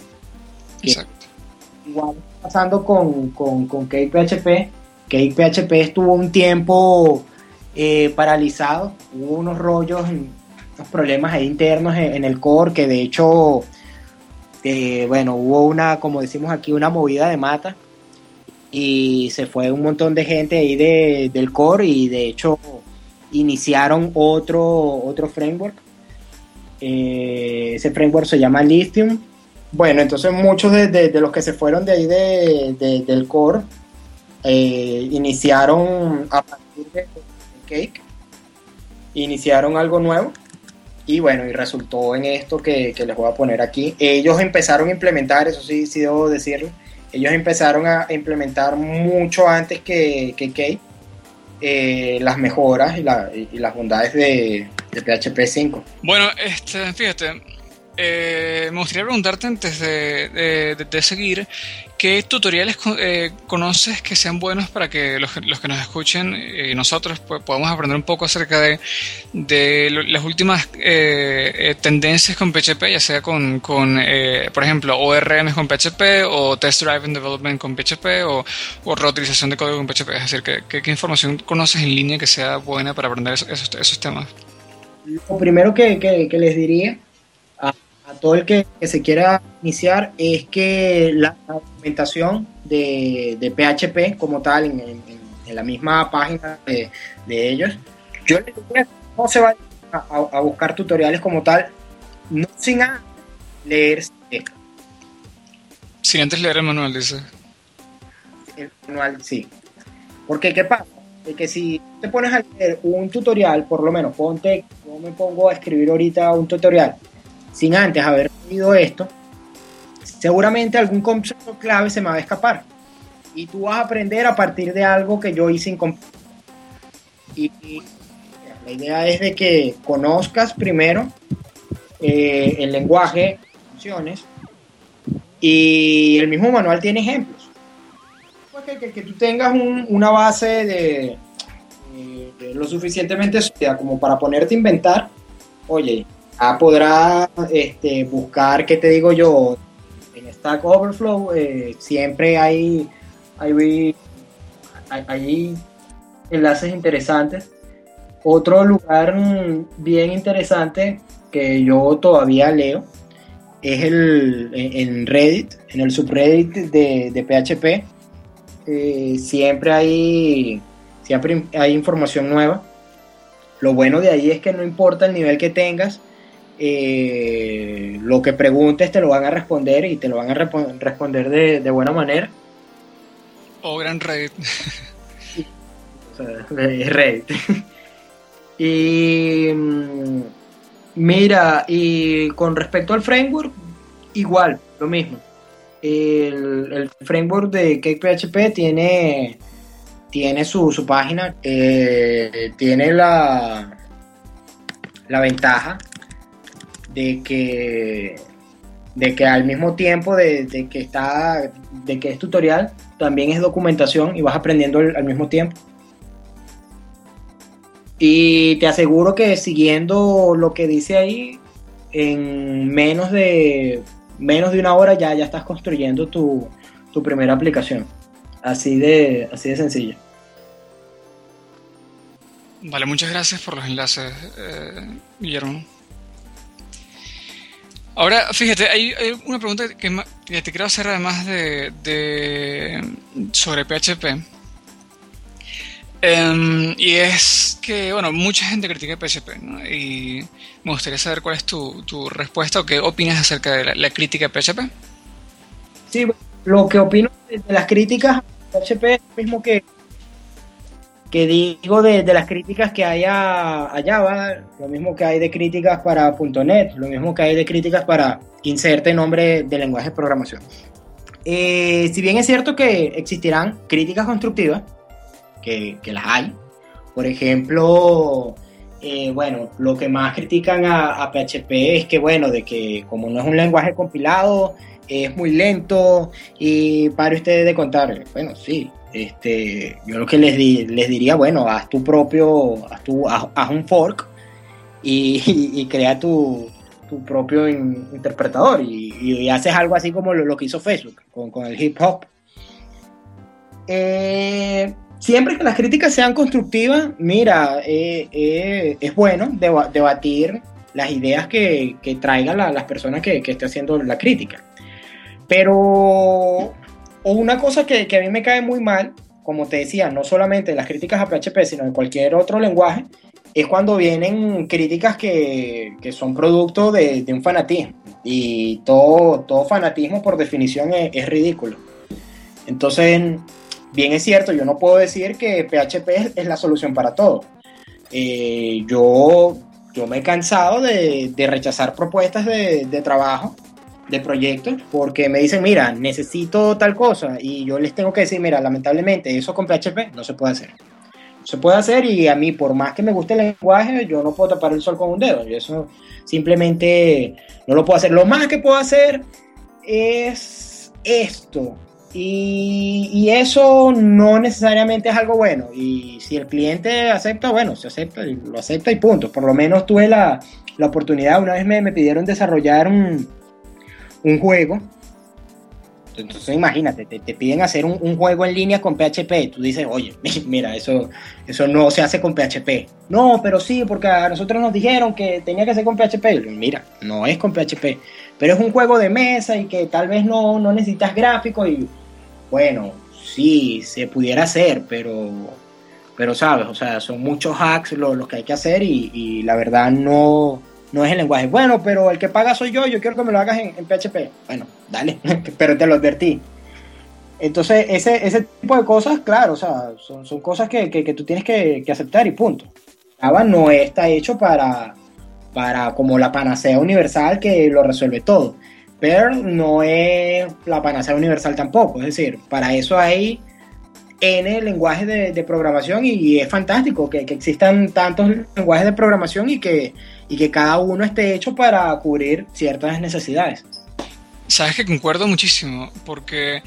Exacto. Que, igual pasando con, con, con CakePHP, CakePHP estuvo un tiempo eh, paralizado, hubo unos rollos, unos problemas internos en, el core que de hecho, eh, bueno, hubo una, como decimos aquí, una movida de mata y se fue un montón de gente ahí de, del core y de hecho iniciaron otro, otro framework. Eh, ese framework se llama Lithium. Bueno, entonces muchos de, de, los que se fueron de ahí de, del core eh, iniciaron a partir de Cake, iniciaron algo nuevo y bueno, y resultó en esto que, que les voy a poner aquí. Ellos empezaron a implementar, eso sí, sí debo decirlo, ellos empezaron a implementar mucho antes que, Kate eh, las mejoras y, la, y, las bondades de, de, PHP 5. Bueno, este, fíjate, eh, me gustaría preguntarte antes de, de, de seguir, ¿qué tutoriales eh, conoces que sean buenos para que los, los que nos escuchen y nosotros pues, podamos aprender un poco acerca de, de las últimas eh, tendencias con PHP, ya sea con, con eh, por ejemplo, ORM con PHP o Test Driven Development con PHP o, o reutilización de código con PHP? Es decir, ¿qué, qué, qué información conoces en línea que sea buena para aprender esos, esos, esos temas? Lo primero que, que, que les diría todo el que, que, se quiera iniciar es que la documentación de, de PHP como tal en, en, en, la misma página de, de ellos, yo les diría no se va a, a, buscar tutoriales como tal, no sin antes leer. Sin antes leer el manual, dice. El manual, sí. Porque, ¿qué pasa? De que si te pones a leer un tutorial, por lo menos ponte, yo me pongo a escribir ahorita un tutorial sin antes haber leído esto, seguramente algún concepto clave se me va a escapar. Y tú vas a aprender a partir de algo que yo hice incompleto. Y, la idea es de que conozcas primero eh, el lenguaje, funciones, y el mismo manual tiene ejemplos. Pues que, que, tú tengas una base de, lo suficientemente sólida como para ponerte a inventar, oye, ya podrás este, buscar, ¿qué te digo yo? En Stack Overflow eh, siempre hay, hay, hay, enlaces interesantes. Otro lugar bien interesante que yo todavía leo es el en Reddit, en el subreddit de, de PHP. Eh, siempre hay siempre hay información nueva. Lo bueno de ahí es que no importa el nivel que tengas, eh, lo que preguntes te lo van a responder y te lo van a responder de, buena manera. O gran Reddit. o sea, Reddit. y mm, mira, y con respecto al framework, igual, lo mismo. El, el framework de CakePHP tiene tiene su, su página, eh, tiene la, la ventaja de que, de que al mismo tiempo de, que está, de que es tutorial, también es documentación y vas aprendiendo al, mismo tiempo. Y te aseguro que siguiendo lo que dice ahí, en menos de, menos de una hora ya, ya estás construyendo tu, tu primera aplicación. Así de, así de sencillo. Vale, muchas gracias por los enlaces, eh, Guillermo. Ahora, fíjate, hay, una pregunta que, te quiero hacer además de, sobre PHP. Em, y es que, bueno, mucha gente critica PHP, ¿no? Y me gustaría saber cuál es tu, respuesta o qué opinas acerca de la, crítica de PHP. Sí, lo que opino de las críticas a PHP es lo mismo que, que digo de, las críticas que hay a, Java, lo mismo que hay de críticas para .NET, lo mismo que hay de críticas para inserte nombre de lenguaje de programación. Eh, si bien es cierto que existirán críticas constructivas, que, las hay, por ejemplo, eh, bueno, lo que más critican a, a, PHP es que, bueno, de que como no es un lenguaje compilado, es muy lento y para ustedes de contar, bueno, sí, este, yo lo que les, diría, bueno, haz tu propio, haz, tu, un fork y, crea tu, propio interpretador y, haces algo así como lo, que hizo Facebook con, el hip hop. Eh, siempre que las críticas sean constructivas, mira, eh, eh, es bueno debatir las ideas que, traigan las personas que, que haciendo la crítica. Pero, o una cosa que, a mí me cae muy mal, como te decía, no solamente las críticas a PHP, sino de cualquier otro lenguaje, es cuando vienen críticas que, son producto de, un fanatismo. Y todo, fanatismo, por definición, es, ridículo. Entonces, bien es cierto, yo no puedo decir que PHP es, la solución para todo. Eh, yo, yo me he cansado de, rechazar propuestas de trabajo de proyectos porque me dicen, mira, necesito tal cosa y yo les tengo que decir, mira, lamentablemente eso con PHP no se puede hacer. No se puede hacer y a mí, por más que me guste el lenguaje, yo no puedo tapar el sol con un dedo. Y eso simplemente no lo puedo hacer. Lo más que puedo hacer es esto. Y, y, eso no necesariamente es algo bueno. Y si el cliente acepta, bueno, se acepta y lo acepta y punto. Por lo menos tuve la, la oportunidad, una vez me, me pidieron desarrollar un, un juego. Entonces imagínate, te, piden hacer un, juego en línea con PHP. Tú dices, oye, mira, eso, eso no se hace con PHP. No, pero sí, porque a nosotros nos dijeron que tenía que ser con PHP. Mira, no es con PHP. Pero es un juego de mesa y que tal vez no, necesitas gráficos. Y bueno, sí, se pudiera hacer, pero, pero sabes, o sea, son muchos hacks los, que hay que hacer y la verdad no no es el lenguaje. Bueno, pero el que paga soy yo, yo quiero que me lo hagas en, PHP. Bueno, dale, pero te lo advertí. Entonces, ese, ese tipo de cosas, claro, o sea, son, son cosas que, que, tú tienes que, aceptar y punto. Java no está hecho para, para como la panacea universal que lo resuelve todo. Pero no es la panacea universal tampoco. Es decir, para eso hay N lenguajes de, programación y, es fantástico que, que, existan tantos lenguajes de programación y que, y que cada uno esté hecho para cubrir ciertas necesidades. Sabes que concuerdo muchísimo, porque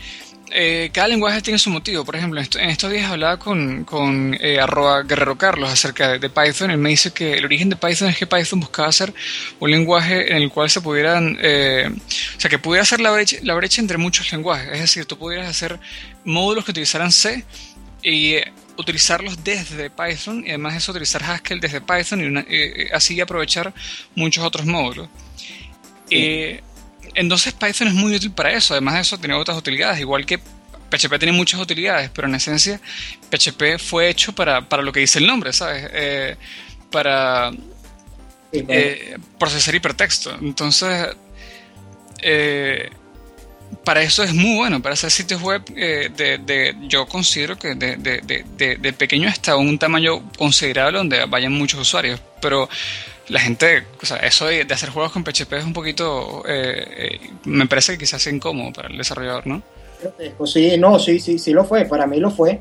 eh, cada lenguaje tiene su motivo. Por ejemplo, en estos días hablaba con, con eh, arroba Guerrero Carlos acerca de, Python. Él me dice que el origen de Python es que Python buscaba ser un lenguaje en el cual se pudieran, eh, o sea, que pudiera hacer la brecha, la brecha entre muchos lenguajes. Es decir, tú pudieras hacer módulos que utilizaran C y utilizarlos desde Python y además eso utilizar Haskell desde Python y así aprovechar muchos otros módulos. Entonces Python es muy útil para eso. Además de eso, tiene otras utilidades. Igual que PHP tiene muchas utilidades, pero en esencia PHP fue hecho para, lo que dice el nombre, ¿sabes? Eh, para eh, procesar hipertexto. Entonces, eh, para eso es muy bueno, para hacer sitios web de, yo considero que de, pequeño hasta un tamaño considerable donde vayan muchos usuarios. Pero la gente, o sea, eso de, hacer juegos con PHP es un poquito, eh, eh, me parece que quizás incómodo para el desarrollador, ¿no? Sí, no, sí, sí, sí lo fue, para mí lo fue.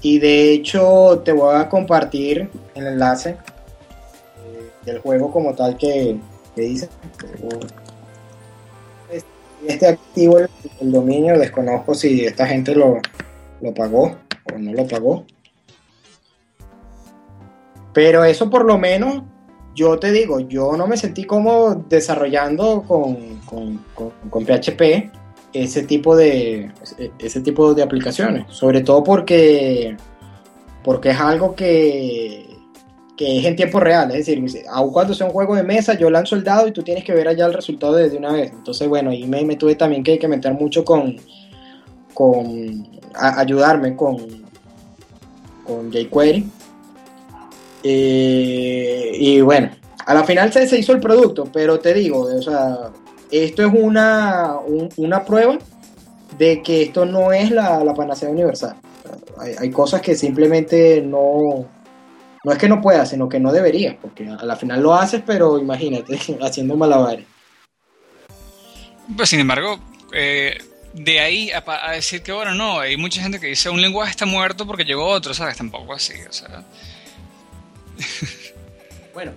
Y de hecho te voy a compartir el enlace eh, del juego como tal que, dice. Este activo el, dominio, desconozco si esta gente lo, lo pagó o no lo pagó. Pero eso por lo menos yo te digo, yo no me sentí como desarrollando con, con, PHP ese tipo de ese tipo de aplicaciones, sobre todo porque porque es algo que, que es en tiempo real, es decir, aun cuando sea un juego de mesa, yo lanzo el dado y tú tienes que ver allá el resultado desde una vez. Entonces, bueno, ahí me, tuve también que, que, meter mucho con, con ayudarme con, con jQuery eh, y bueno, a la final se, se, hizo el producto, pero te digo, o sea, esto es una, una prueba de que esto no es la, la panacea universal. Hay, cosas que simplemente no, no es que no puedas, sino que no deberías, porque a la final lo haces, pero imagínate, haciendo malabares. Pues sin embargo, eh, de ahí a, a, decir que, bueno, no, hay mucha gente que dice un lenguaje está muerto porque llegó otro, ¿sabes? Tampoco así, o sea. bueno,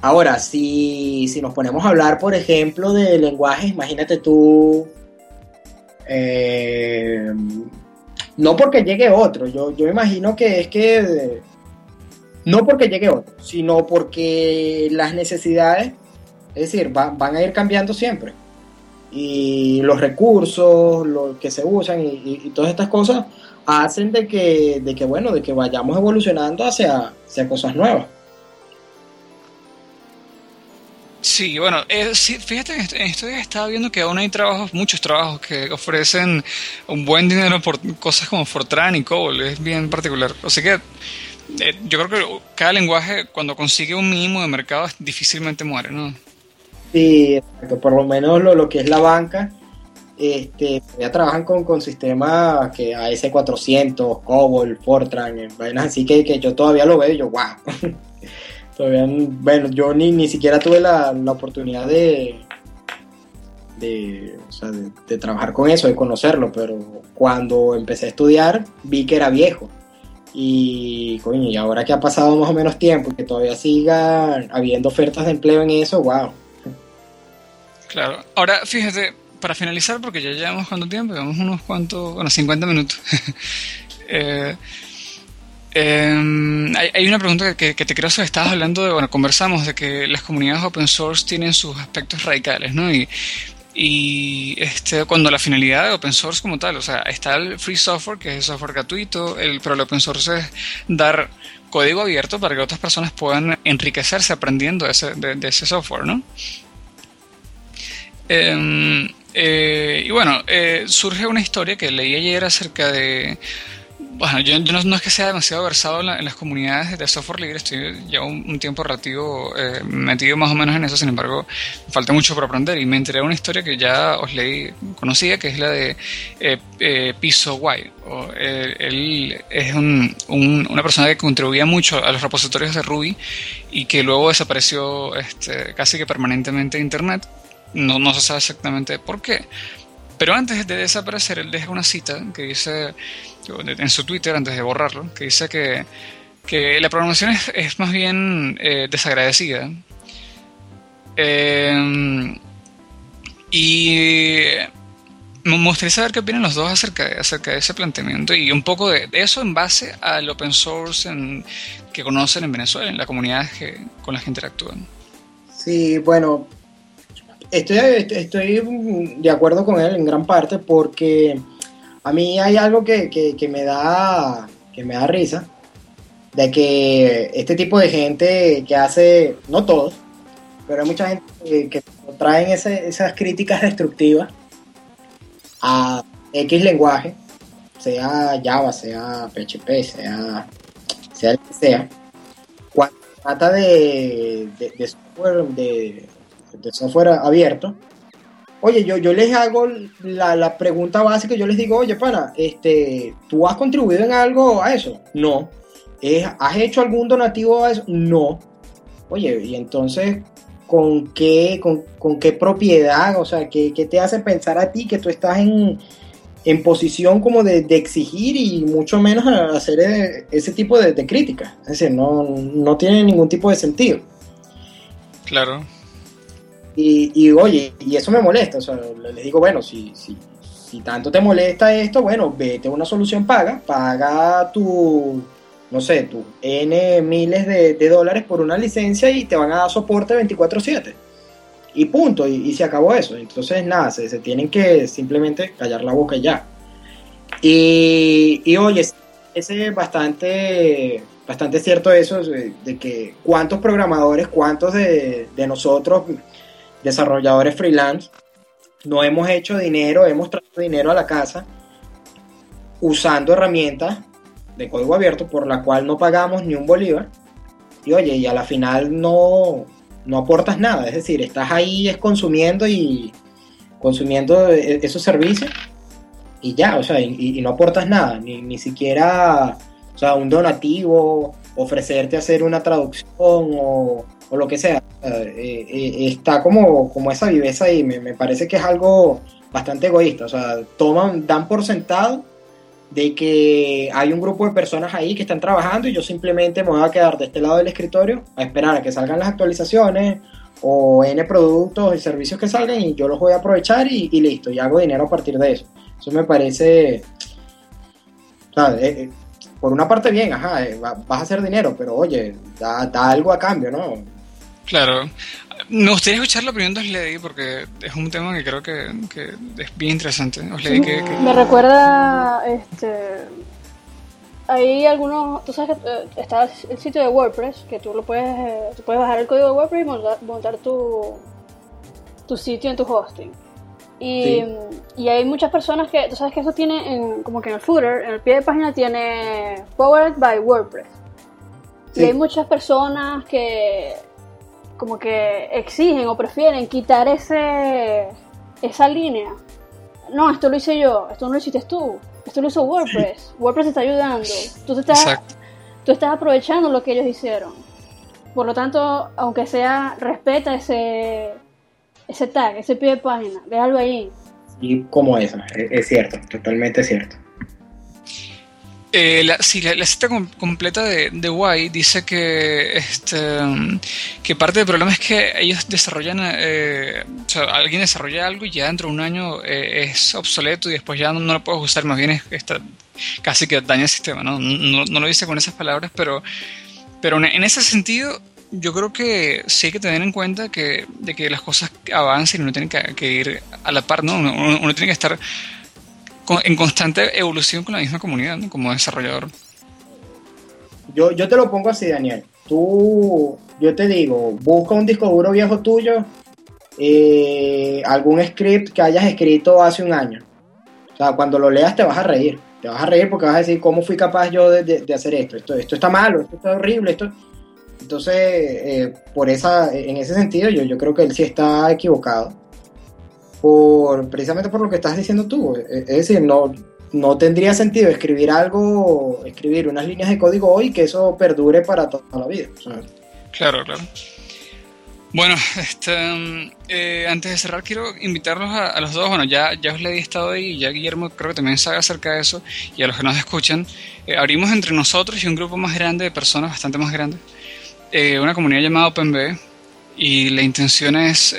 ahora, si, si, nos ponemos a hablar, por ejemplo, de lenguajes, imagínate tú, eh, no porque llegue otro, yo, yo imagino que es que, no porque llegue otro, sino porque las necesidades, es decir, van a ir cambiando siempre. Y los recursos, lo que se usan y todas estas cosas hacen de que, de que bueno, de que vayamos evolucionando hacia, hacia cosas nuevas. Sí, bueno, eh, fíjate, en esto ya estaba viendo que aún hay trabajos, muchos trabajos que ofrecen un buen dinero por cosas como Fortran y COBOL, es bien particular. O sea que eh, yo creo que cada lenguaje cuando consigue un mínimo de mercado difícilmente muere, ¿no? Sí, exacto, por lo menos lo, lo que es la banca, este, ya trabajan con, con sistemas que AS400, COBOL, Fortran, así que, que yo todavía lo veo y yo, wow. todavía, bueno, yo ni, ni siquiera tuve la, la oportunidad de, de, o sea, de, trabajar con eso, de conocerlo, pero cuando empecé a estudiar vi que era viejo. Y, coño, y ahora que ha pasado más o menos tiempo que todavía siga habiendo ofertas de empleo en eso, wow. Claro, ahora fíjate, para finalizar, porque ya llevamos cuánto tiempo, llevamos unos cuantos, bueno, 50 minutos. Eh, em, hay, una pregunta que, te creo que estabas hablando de, bueno, conversamos de que las comunidades open source tienen sus aspectos radicales, ¿no? Y, y este, cuando la finalidad de open source como tal, o sea, está el free software, que es el software gratuito, el, pero el open source es dar código abierto para que otras personas puedan enriquecerse aprendiendo de ese, de ese software, ¿no? Eh, eh, y bueno, eh, surge una historia que leí ayer acerca de... Bueno, yo, no, es que sea demasiado versado en, las comunidades de software libre, estoy ya un, tiempo relativo eh, metido más o menos en eso, sin embargo, falta mucho por aprender y me enteré de una historia que ya os leí, conocía, que es la de Piso White. él es una persona que contribuía mucho a los repositorios de Ruby y que luego desapareció este, casi que permanentemente de Internet no, no se sabe exactamente por qué. Pero antes de desaparecer, él deja una cita que dice, en su Twitter, antes de borrarlo, que dice que, que la programación es, más bien eh, desagradecida. Eh, y me gustaría saber qué opinan los dos acerca de, acerca de ese planteamiento y un poco de, eso en base al open source que conocen en Venezuela, en la comunidad con las que interactúan. Sí, bueno, estoy, estoy de acuerdo con él en gran parte porque a mí hay algo que, que, me da que me da risa de que este tipo de gente que hace, no todos, pero hay mucha gente que, traen esas críticas destructivas a X lenguaje, sea Java, sea PHP, sea, sea el que sea, cuando trata de, de, software, de, software abierto, oye, yo, yo les hago la, la, pregunta básica, yo les digo, oye, pana, este, ¿tú has contribuido en algo a eso? No. ¿Has hecho algún donativo a eso? No. Oye, y entonces, con qué, con, qué propiedad, o sea, ¿qué, te hace pensar a ti que tú estás en, posición como de, exigir y mucho menos hacer e, ese tipo de, de críticas? Es decir, no, tiene ningún tipo de sentido. Claro. Y, y, oye, y eso me molesta, o sea, les digo, bueno, si, si, si tanto te molesta esto, bueno, vete a una solución paga, paga tu no sé, tú, N miles de, dólares por una licencia y te van a dar soporte 24/7. Y punto, y, se acabó eso. Entonces, nada, se, tienen que simplemente callar la boca y ya. Y, y oye, ese es bastante, bastante cierto eso, de, que cuántos programadores, cuántos de, de nosotros, desarrolladores freelance, no hemos hecho dinero, hemos traído dinero a la casa usando herramientas de código abierto por la cual no pagamos ni un bolívar. Y oye, y a la final no, no aportas nada, es decir, estás ahí es consumiendo y consumiendo e, esos servicios y ya, o sea, y, no aportas nada, ni, ni, siquiera, o sea, un donativo, ofrecerte hacer una traducción o, o lo que sea. Eh, eh, está como, como esa viveza y me, me parece que es algo bastante egoísta, o sea, toman, dan por sentado de que hay un grupo de personas ahí que están trabajando y yo simplemente me voy a quedar de este lado del escritorio a esperar a que salgan las actualizaciones o N productos y servicios que salgan y yo los voy a aprovechar y, listo, y hago dinero a partir de eso. Eso me parece, eh, eh, por una parte bien, ajá, vas a hacer dinero, pero oye, da, da algo a cambio, ¿no? Claro. Me gustaría escuchar la opinión de Osledi porque es un tema que creo que, es bien interesante. Me recuerda, este, hay algunos, tú sabes que eh, está el sitio de WordPress, que tú lo puedes, eh, puedes bajar el código de WordPress y montar, tu, tu sitio en tu hosting. Y, y, hay muchas personas que, tú sabes que eso tiene en, como que en el footer, en el pie de página tiene Powered by WordPress. Y hay muchas personas que como que exigen o prefieren quitar ese esa línea. No, esto lo hice yo, esto no lo hiciste tú, esto lo hizo WordPress. WordPress te está ayudando. Tú, estás, tú estás aprovechando lo que ellos hicieron. Por lo tanto, aunque sea, respeta ese, ese tag, ese pie de página, déjalo ahí. Y como eso, es cierto, totalmente cierto. Eh, la, sí, la, cita completa de, de Y dice que, este, que parte del problema es que ellos desarrollan, eh, o sea, alguien desarrolla algo y ya dentro de un año eh, es obsoleto y después ya no, lo puedes usar, más bien es, está, casi que daña el sistema, ¿no? ¿no? No, lo dice con esas palabras, pero, pero en ese sentido yo creo que sí hay que tener en cuenta que, de que las cosas avancen y uno tiene que, ir a la par, ¿no? uno tiene que estar en constante evolución con la misma comunidad, como desarrollador. Yo, yo te lo pongo así, Daniel. Tú, yo te digo, busca un disco duro viejo tuyo, eh, algún script que hayas escrito hace un año. O sea, cuando lo leas te vas a reír. Te vas a reír porque vas a decir, ¿cómo fui capaz yo de, hacer esto? esto? Esto está malo, esto está horrible, esto... Entonces, eh, por esa, en ese sentido, yo, yo creo que él sí está equivocado precisamente por lo que estás diciendo tú. E, es decir, no, no tendría sentido escribir algo, escribir unas líneas de código hoy que eso perdure para toda la vida. Claro, claro. Bueno, este, eh, antes de cerrar quiero invitarlos a, los dos, bueno, ya, ya os le he estado ahí, ya Guillermo creo que también sabe acerca de eso, y a los que nos escuchan, eh, abrimos entre nosotros y un grupo más grande de personas, bastante más grande, eh, una comunidad llamada OpenB, y la intención es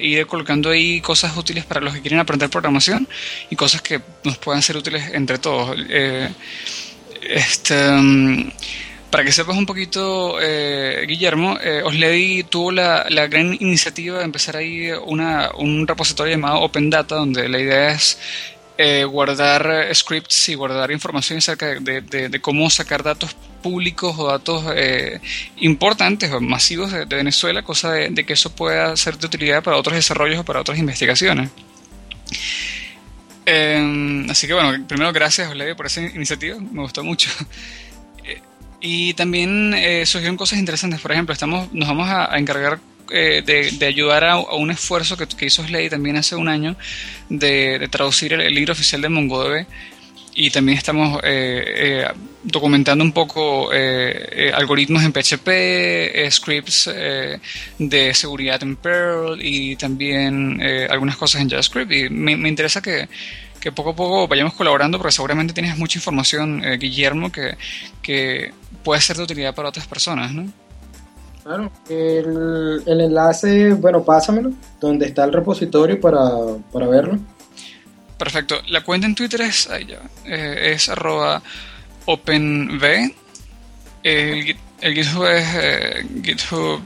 ir colocando ahí cosas útiles para los que quieren aprender programación y cosas que nos puedan ser útiles entre todos. este para que sepas un poquito, eh, Guillermo, eh, Osledi tuvo la, la, gran iniciativa de empezar ahí una, un repositorio llamado Open Data, donde la idea es eh, guardar scripts y guardar información acerca de, cómo sacar datos públicos o datos eh, importantes o masivos de, Venezuela, cosa de, que eso pueda ser de utilidad para otros desarrollos o para otras investigaciones. Em, así que bueno, primero gracias Osledi por esa iniciativa, me gustó mucho. Y también eh, surgieron cosas interesantes. Por ejemplo, estamos, nos vamos a, encargar eh, de, ayudar a, un esfuerzo que, que hizo Slade también hace un año de, traducir el, libro oficial de MongoDB. Y también estamos eh, documentando un poco algoritmos en PHP, scripts de seguridad en Perl y también algunas cosas en JavaScript. Y me, me interesa que, que poco a poco vayamos colaborando porque seguramente tienes mucha información, Guillermo, que, que puede ser de utilidad para otras personas, ¿no? Claro, el, enlace, bueno, pásamelo, donde está el repositorio para, verlo. Perfecto. La cuenta en Twitter es, eh, es arroba openv. El, el GitHub es eh, GitHub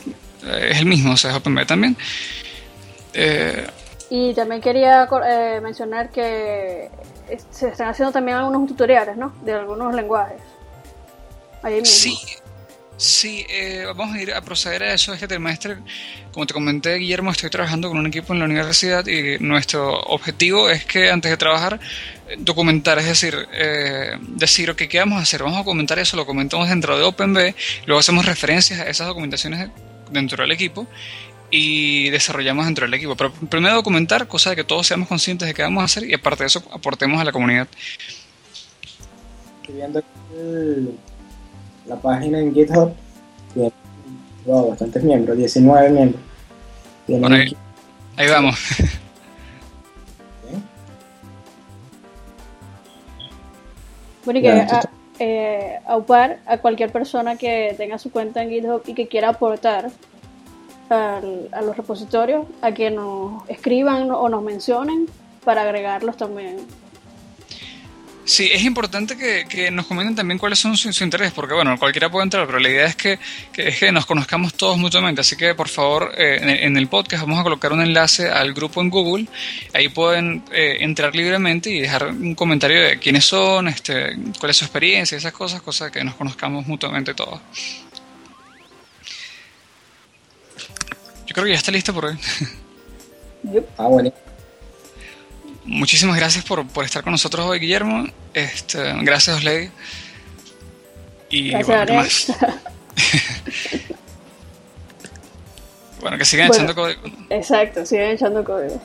eh, es el mismo, o sea, es OpenV también. y también quería mencionar que se están haciendo también algunos tutoriales, ¿no? De algunos lenguajes. Sí, sí eh, vamos a ir a proceder a eso este trimestre. Como te comenté, Guillermo, estoy trabajando con un equipo en la universidad y nuestro objetivo es que antes de trabajar, documentar, es decir, eh, decir, ok, ¿qué vamos a hacer? Vamos a documentar eso, lo comentamos dentro de OpenB, luego hacemos referencias a esas documentaciones dentro del equipo y desarrollamos dentro del equipo. Pero primero documentar, cosa de que todos seamos conscientes de qué vamos a hacer y aparte de eso aportemos a la comunidad. Estoy viendo la página en GitHub tiene bastantes miembros, 19 miembros. Bueno, ahí, vamos. Bueno, y que a, eh, aupar a cualquier persona que tenga su cuenta en GitHub y que quiera aportar a los repositorios, a que nos escriban o nos mencionen para agregarlos también Sí, es importante que, nos comenten también cuáles son sus intereses, porque bueno, cualquiera puede entrar, pero la idea es que, que, nos conozcamos todos mutuamente. Así que por favor, eh, en, el podcast vamos a colocar un enlace al grupo en Google. Ahí pueden eh, entrar libremente y dejar un comentario de quiénes son, este, cuál es su experiencia, esas cosas, cosas que nos conozcamos mutuamente todos. Yo creo que ya está listo por hoy. Ah, bueno muchísimas gracias por, estar con nosotros hoy, Guillermo. Este, gracias, Osley. Y bueno, más? bueno, que sigan echando código. Exacto, sigan echando código.